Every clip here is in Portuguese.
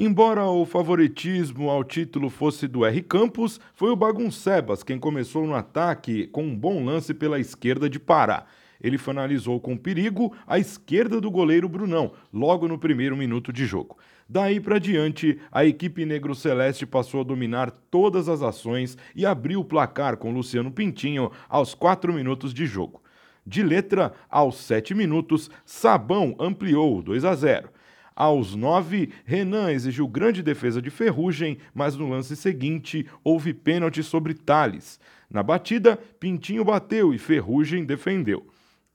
Embora o favoritismo ao título fosse do R. Campos, foi o Baguncebas quem começou no ataque com um bom lance pela esquerda de Pará. Ele finalizou com perigo à esquerda do goleiro Brunão, logo no primeiro minuto de jogo. Daí para diante, a equipe negro-celeste passou a dominar todas as ações e abriu o placar com Luciano Pintinho aos quatro minutos de jogo. De letra, aos sete minutos, Sabão ampliou 2 a 0. Aos nove, Renan exigiu grande defesa de Ferrugem, mas no lance seguinte houve pênalti sobre Thales. Na batida, Pintinho bateu e Ferrugem defendeu.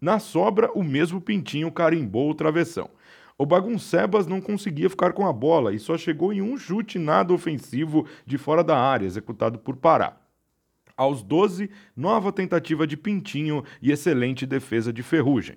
Na sobra, o mesmo Pintinho carimbou o travessão. O Baguncebas não conseguia ficar com a bola e só chegou em um chute nada ofensivo de fora da área, executado por Pará. Aos 12, nova tentativa de Pintinho e excelente defesa de Ferrugem.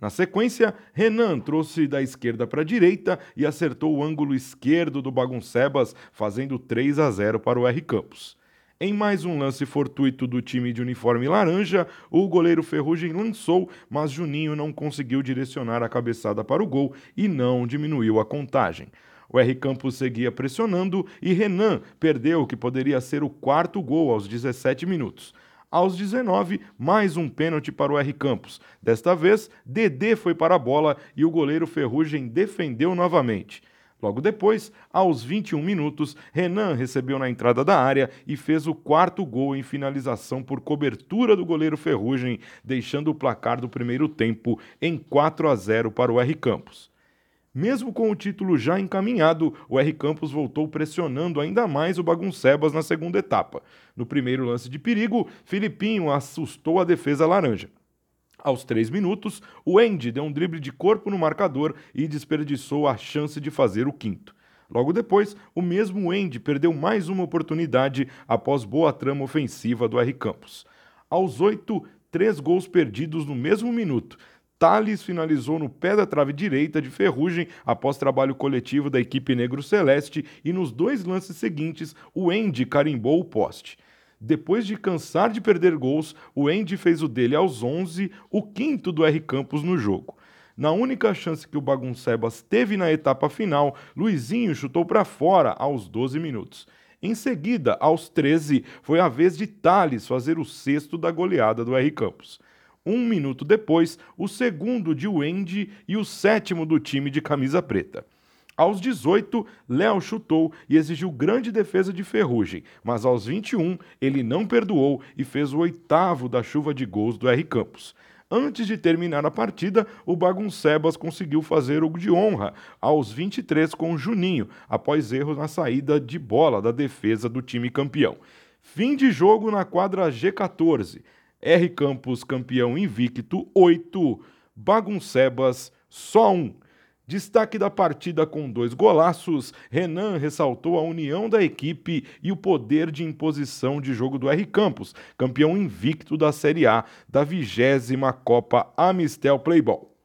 Na sequência, Renan trouxe da esquerda para a direita e acertou o ângulo esquerdo do Baguncebas, fazendo 3 a 0 para o R Campos. Em mais um lance fortuito do time de uniforme laranja, o goleiro Ferrugem lançou, mas Juninho não conseguiu direcionar a cabeçada para o gol e não diminuiu a contagem. O R Campos seguia pressionando e Renan perdeu o que poderia ser o quarto gol aos 17 minutos. Aos 19, mais um pênalti para o R Campos. Desta vez, Dedê foi para a bola e o goleiro Ferrugem defendeu novamente. Logo depois, aos 21 minutos, Renan recebeu na entrada da área e fez o quarto gol em finalização por cobertura do goleiro Ferrugem, deixando o placar do primeiro tempo em 4 a 0 para o R Campos. Mesmo com o título já encaminhado, o R Campos voltou pressionando ainda mais o Baguncebas na segunda etapa. No primeiro lance de perigo, Filipinho assustou a defesa laranja. Aos três minutos, o Andy deu um drible de corpo no marcador e desperdiçou a chance de fazer o quinto. Logo depois, o mesmo Andy perdeu mais uma oportunidade após boa trama ofensiva do R Campos. Aos oito, três gols perdidos no mesmo minuto, Thales finalizou no pé da trave direita de Ferrugem após trabalho coletivo da equipe negro celeste e nos dois lances seguintes o Andy carimbou o poste. Depois de cansar de perder gols, o Andy fez o dele aos 11, o quinto do R Campos no jogo. Na única chance que o Baguncebas teve na etapa final, Luizinho chutou para fora aos 12 minutos. Em seguida, aos 13, foi a vez de Thales fazer o sexto da goleada do R Campos. Um minuto depois, o segundo de Wendy e o sétimo do time de camisa preta. Aos 18, Léo chutou e exigiu grande defesa de Ferrugem, mas aos 21 ele não perdoou e fez o oitavo da chuva de gols do R Campos. Antes de terminar a partida, o Baguncebas conseguiu fazer o de honra aos 23 com Juninho, após erros na saída de bola da defesa do time campeão. Fim de jogo na quadra G14. R Campos campeão invicto 8, Baguncebas só um. Destaque da partida com dois golaços, Renan ressaltou a união da equipe e o poder de imposição de jogo do R Campos, campeão invicto da Série A da vigésima Copa Amistel Playball.